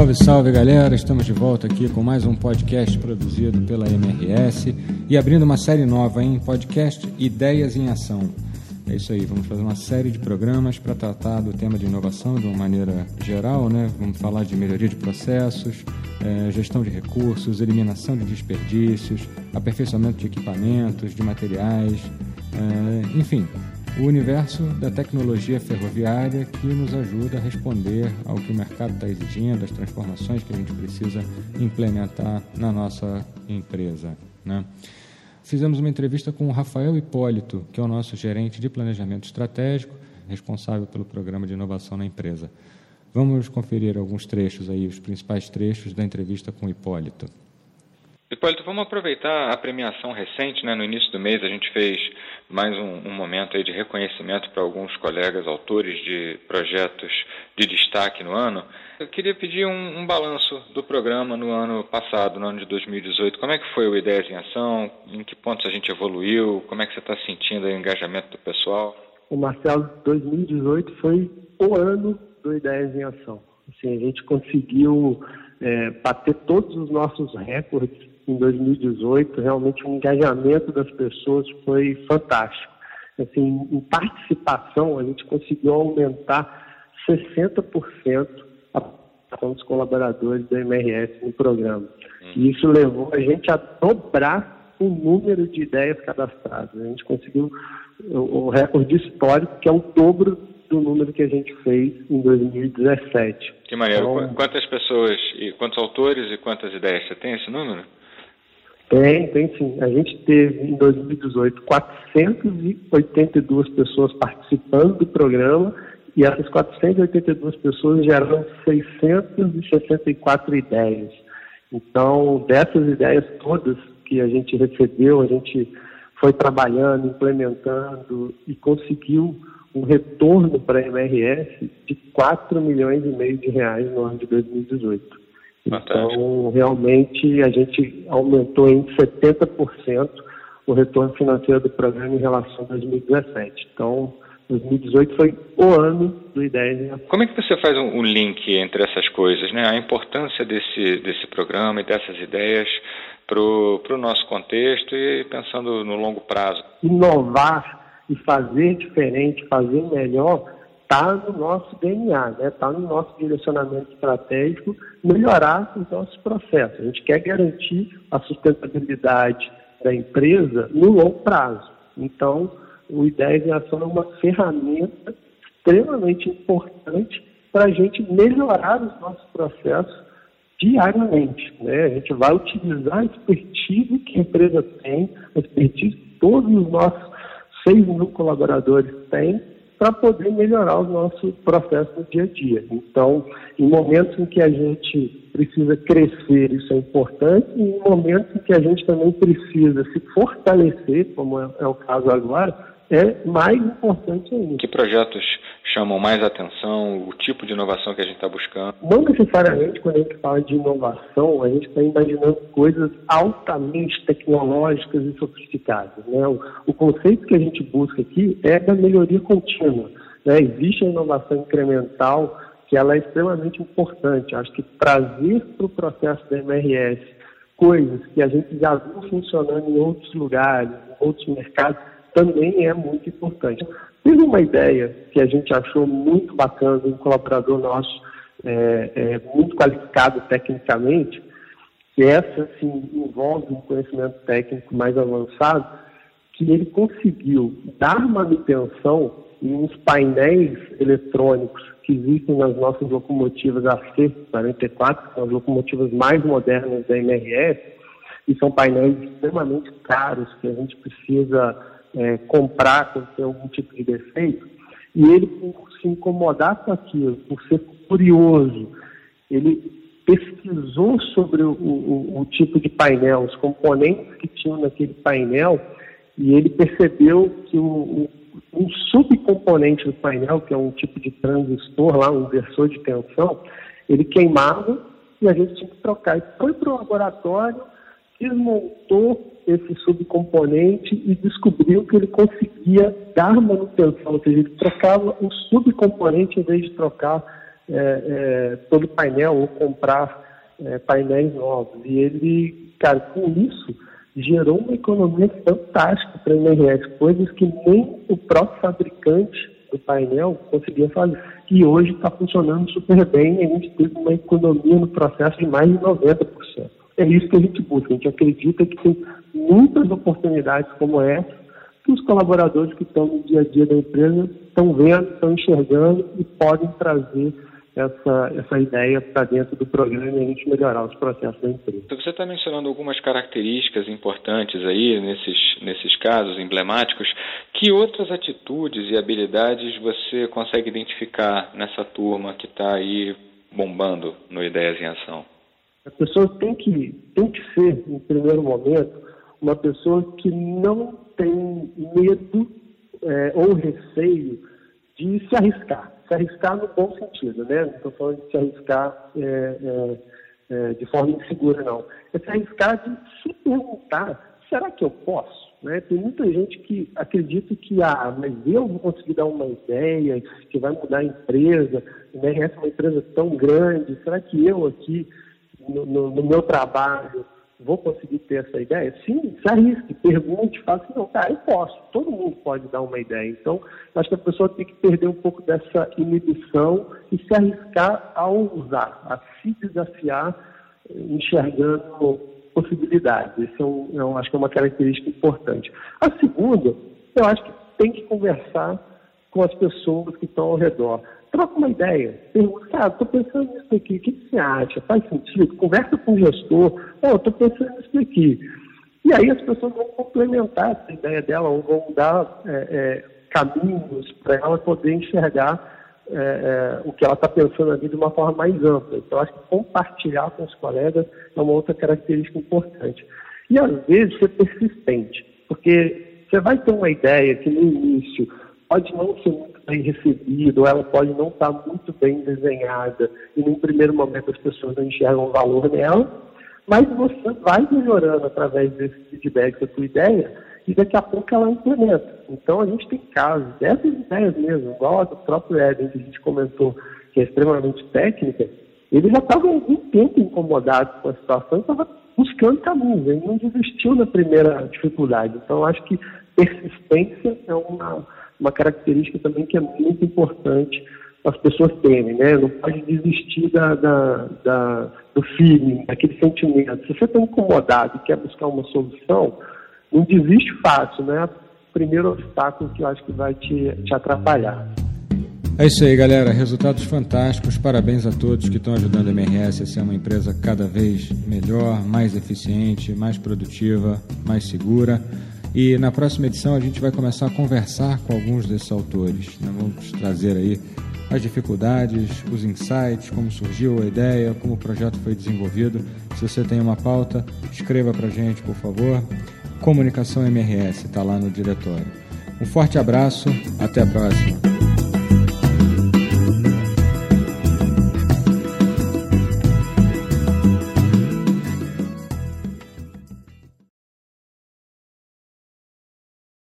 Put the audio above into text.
Salve, salve galera! Estamos de volta aqui com mais um podcast produzido pela MRS e abrindo uma série nova em podcast Ideias em Ação. É isso aí, vamos fazer uma série de programas para tratar do tema de inovação de uma maneira geral, né? Vamos falar de melhoria de processos, é, gestão de recursos, eliminação de desperdícios, aperfeiçoamento de equipamentos, de materiais, é, enfim, o universo da tecnologia ferroviária que nos ajuda a responder ao que o mercado está exigindo, as transformações que a gente precisa implementar na nossa empresa. Né? Fizemos uma entrevista com o Rafael Hipólito, que é o nosso gerente de planejamento estratégico, responsável pelo programa de inovação na empresa. Vamos conferir alguns trechos aí, os principais trechos da entrevista com o Hipólito. Hipólito, vamos aproveitar a premiação recente, né? No início do mês a gente fez mais um, um momento aí de reconhecimento para alguns colegas autores de projetos de destaque no ano. Eu queria pedir um, um, balanço do programa no ano passado, no ano de 2018. Como é que foi o Ideias em Ação? Em que pontos a gente evoluiu? Como é que você está sentindo o engajamento do pessoal? O Marcelo, 2018 foi o ano do Ideias em Ação. Assim, a gente conseguiu é, bater todos os nossos recordes em 2018, realmente o engajamento das pessoas foi fantástico. Assim, em participação, a gente conseguiu aumentar 60% a participação dos colaboradores da MRS no programa. Hum. E isso levou a gente a dobrar o número de ideias cadastradas. A gente conseguiu o recorde histórico, que é o dobro do número que a gente fez em 2017. Que maneiro. Então, quantas pessoas, e quantos autores e quantas ideias? Você tem esse número? Tem, tem sim. A gente teve em 2018 482 pessoas participando do programa e essas 482 pessoas geraram 664 ideias. Então, dessas ideias todas que a gente recebeu, a gente foi trabalhando, implementando e conseguiu um retorno para a MRS de 4 milhões e meio de reais no ano de 2018. Então, realmente, a gente aumentou em 70% o retorno financeiro do programa em relação a 2017. Então, 2018 foi o ano do Ideias Como é que você faz um, link entre essas coisas, né? A importância desse, desse programa e dessas ideias para o nosso contexto e pensando no longo prazo? Inovar e fazer diferente, fazer melhor, está no nosso DNA, está né? no nosso direcionamento estratégico, melhorar os nossos processos. A gente quer garantir a sustentabilidade da empresa no longo prazo. Então, o Ideias em Ação é uma ferramenta extremamente importante para a gente melhorar os nossos processos diariamente. Né? A gente vai utilizar a expertise que a empresa tem, a expertise que todos os nossos 6 mil colaboradores têm, para poder melhorar o nosso processo no dia a dia. Então, em momentos em que a gente precisa crescer, isso é importante, e em momentos em que a gente também precisa se fortalecer, como é, é o caso agora, é mais importante ainda. Que projetos chamam mais atenção, o tipo de inovação que a gente está buscando? Não necessariamente quando a gente fala de inovação, a gente está imaginando coisas altamente tecnológicas e sofisticadas. Né? O, o, conceito que a gente busca aqui é da melhoria contínua. Né? Existe a inovação incremental que ela é extremamente importante. Acho que trazer para o processo da MRS coisas que a gente já viu funcionando em outros lugares, em outros mercados, também é muito importante. Teve uma ideia que a gente achou muito bacana, um colaborador nosso é, é, muito qualificado tecnicamente, que essa assim, envolve um conhecimento técnico mais avançado, que ele conseguiu dar manutenção em uns painéis eletrônicos que existem nas nossas locomotivas AC44, que são as locomotivas mais modernas da MRS, e são painéis extremamente caros que a gente precisa é, comprar quando tem algum tipo de defeito, e ele, por se incomodar com aquilo, por ser curioso, ele pesquisou sobre o, o, o tipo de painel, os componentes que tinham naquele painel, e ele percebeu que o, um subcomponente do painel, que é um tipo de transistor lá, um inversor de tensão, ele queimava e a gente tinha que trocar. E foi para o laboratório, desmontou esse subcomponente e descobriu que ele conseguia dar manutenção, ou seja, ele trocava um subcomponente em vez de trocar é, é, todo painel ou comprar é, painéis novos. E ele, cara, com isso, gerou uma economia fantástica para a MRS, coisas que nem o próprio fabricante do painel conseguia fazer. E hoje está funcionando super bem a gente teve uma economia no processo de mais de 90%. É isso que a gente busca. A gente acredita que tem muitas oportunidades como essa que os colaboradores que estão no dia a dia da empresa estão vendo, estão enxergando e podem trazer essa, essa ideia para dentro do programa e a gente melhorar os processos da empresa. Você está mencionando algumas características importantes aí nesses, nesses casos emblemáticos. Que outras atitudes e habilidades você consegue identificar nessa turma que está aí bombando no Ideias em Ação? A pessoa tem que, tem que ser, em primeiro momento, uma pessoa que não tem medo é, ou receio de se arriscar. Se arriscar no bom sentido, né? Não estou falando de se arriscar é, é, é, de forma insegura, não. É se arriscar de se perguntar, será que eu posso? Né? Tem muita gente que acredita que, ah, mas eu vou conseguir dar uma ideia que vai mudar a empresa, né? essa é uma empresa tão grande, será que eu aqui, no, no, meu trabalho, vou conseguir ter essa ideia? Sim, se arrisque, pergunte, fale assim, não, cara, eu posso, todo mundo pode dar uma ideia. Então, acho que a pessoa tem que perder um pouco dessa inibição e se arriscar a usar, a se desafiar, enxergando possibilidades. Isso é um, eu acho que é uma característica importante. A segunda, eu acho que tem que conversar com as pessoas que estão ao redor troca uma ideia. Pergunta, cara, estou pensando nisso aqui, o que, você acha? Faz sentido? Conversa com o gestor. Oh, estou pensando nisso aqui. E aí as pessoas vão complementar essa ideia dela, ou vão dar é, é, caminhos para ela poder enxergar é, é o que ela está pensando ali de uma forma mais ampla. Então, acho que compartilhar com os colegas é uma outra característica importante. E, às vezes, ser persistente, porque você vai ter uma ideia que no início pode não ser muito bem recebida, ou ela pode não estar muito bem desenhada, e num primeiro momento as pessoas não enxergam valor nela, mas você vai melhorando através desse feedback da sua ideia, e daqui a pouco ela implementa. Então a gente tem casos dessas ideias mesmo, igual a do próprio Eden que a gente comentou, que é extremamente técnica, ele já estava algum tempo incomodado com a situação e estava buscando caminhos, ele não desistiu na primeira dificuldade. Então acho que persistência é uma uma característica também que é muito importante as pessoas terem, né? Não pode desistir da, da, da, do feeling, daquele sentimento. Se você está incomodado e quer buscar uma solução, não desiste fácil, né? Primeiro obstáculo que eu acho que vai te, te atrapalhar. É isso aí, galera. Resultados fantásticos. Parabéns a todos que estão ajudando a MRS a ser uma empresa cada vez melhor, mais eficiente, mais produtiva, mais segura. E na próxima edição a gente vai começar a conversar com alguns desses autores. Né? Vamos trazer aí as dificuldades, os insights, como surgiu a ideia, como o projeto foi desenvolvido. Se você tem uma pauta, escreva para gente, por favor. Comunicação MRS está lá no diretório. Um forte abraço, até a próxima.